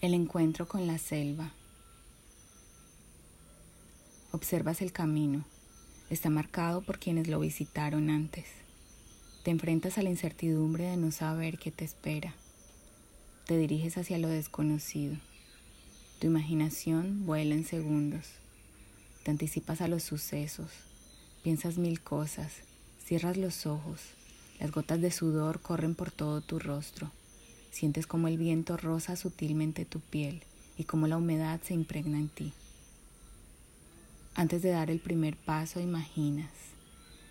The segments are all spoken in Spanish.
El encuentro con la selva. Observas el camino. Está marcado por quienes lo visitaron antes. Te enfrentas a la incertidumbre de no saber qué te espera. Te diriges hacia lo desconocido. Tu imaginación vuela en segundos. Te anticipas a los sucesos. Piensas mil cosas. Cierras los ojos. Las gotas de sudor corren por todo tu rostro. Sientes como el viento roza sutilmente tu piel y como la humedad se impregna en ti. Antes de dar el primer paso imaginas,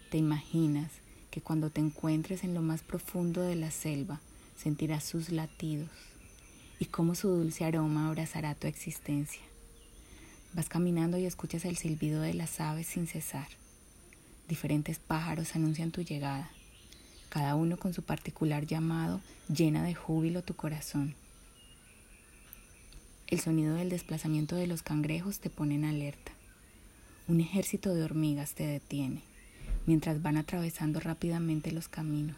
te imaginas que cuando te encuentres en lo más profundo de la selva sentirás sus latidos y cómo su dulce aroma abrazará tu existencia. Vas caminando y escuchas el silbido de las aves sin cesar. Diferentes pájaros anuncian tu llegada cada uno con su particular llamado, llena de júbilo tu corazón. El sonido del desplazamiento de los cangrejos te pone en alerta. Un ejército de hormigas te detiene, mientras van atravesando rápidamente los caminos.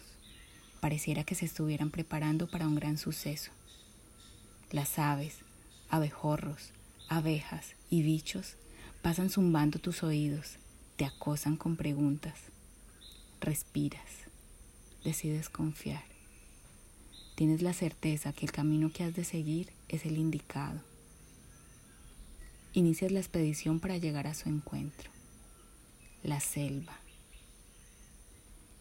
Pareciera que se estuvieran preparando para un gran suceso. Las aves, abejorros, abejas y bichos pasan zumbando tus oídos, te acosan con preguntas. Respiras decides confiar. Tienes la certeza que el camino que has de seguir es el indicado. Inicias la expedición para llegar a su encuentro. La selva.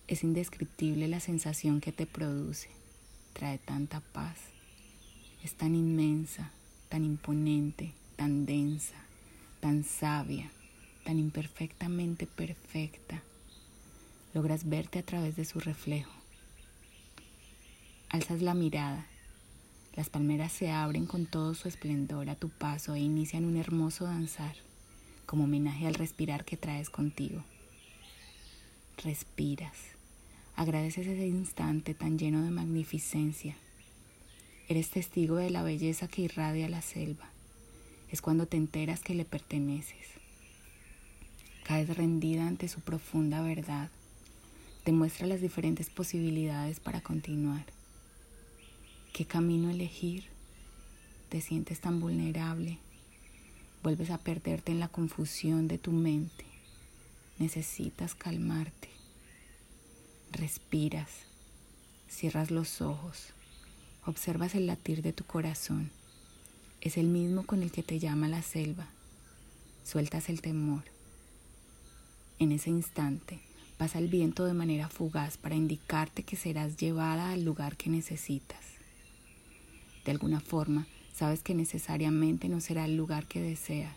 Es indescriptible la sensación que te produce. Trae tanta paz. Es tan inmensa, tan imponente, tan densa, tan sabia, tan imperfectamente perfecta logras verte a través de su reflejo. Alzas la mirada. Las palmeras se abren con todo su esplendor a tu paso e inician un hermoso danzar, como homenaje al respirar que traes contigo. Respiras. Agradeces ese instante tan lleno de magnificencia. Eres testigo de la belleza que irradia la selva. Es cuando te enteras que le perteneces. Caes rendida ante su profunda verdad te muestra las diferentes posibilidades para continuar. ¿Qué camino elegir? Te sientes tan vulnerable. Vuelves a perderte en la confusión de tu mente. Necesitas calmarte. Respiras. Cierras los ojos. Observas el latir de tu corazón. Es el mismo con el que te llama la selva. Sueltas el temor. En ese instante, Pasa el viento de manera fugaz para indicarte que serás llevada al lugar que necesitas. De alguna forma, sabes que necesariamente no será el lugar que deseas.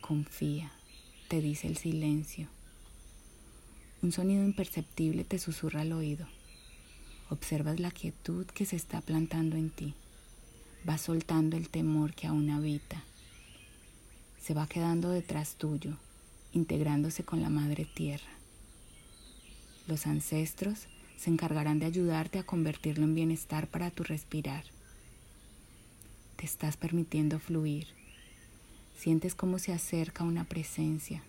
Confía, te dice el silencio. Un sonido imperceptible te susurra al oído. Observas la quietud que se está plantando en ti. Vas soltando el temor que aún habita. Se va quedando detrás tuyo integrándose con la madre tierra. Los ancestros se encargarán de ayudarte a convertirlo en bienestar para tu respirar. Te estás permitiendo fluir. Sientes cómo se acerca una presencia,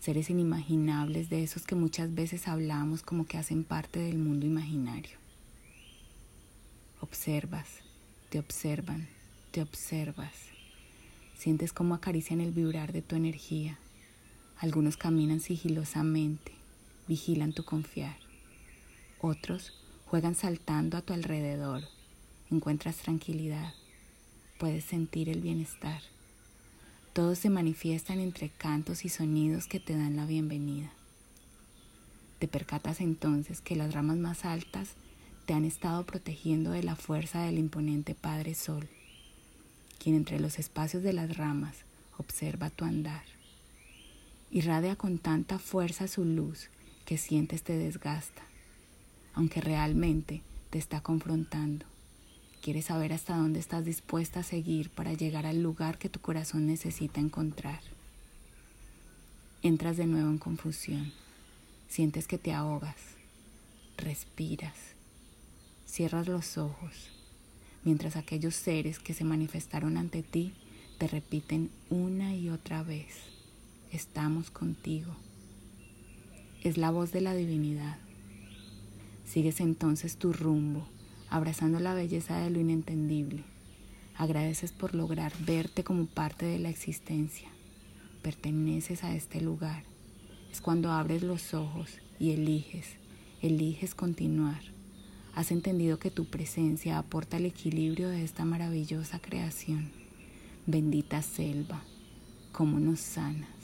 seres inimaginables de esos que muchas veces hablamos como que hacen parte del mundo imaginario. Observas, te observan, te observas. Sientes cómo acarician el vibrar de tu energía algunos caminan sigilosamente, vigilan tu confiar. Otros juegan saltando a tu alrededor. Encuentras tranquilidad. Puedes sentir el bienestar. Todos se manifiestan entre cantos y sonidos que te dan la bienvenida. Te percatas entonces que las ramas más altas te han estado protegiendo de la fuerza del imponente Padre Sol, quien entre los espacios de las ramas observa tu andar. Irradia con tanta fuerza su luz que sientes te desgasta, aunque realmente te está confrontando. Quieres saber hasta dónde estás dispuesta a seguir para llegar al lugar que tu corazón necesita encontrar. Entras de nuevo en confusión. Sientes que te ahogas. Respiras. Cierras los ojos, mientras aquellos seres que se manifestaron ante ti te repiten una y otra vez estamos contigo. Es la voz de la divinidad. Sigues entonces tu rumbo, abrazando la belleza de lo inentendible. Agradeces por lograr verte como parte de la existencia. Perteneces a este lugar. Es cuando abres los ojos y eliges, eliges continuar. Has entendido que tu presencia aporta el equilibrio de esta maravillosa creación. Bendita selva, cómo nos sana.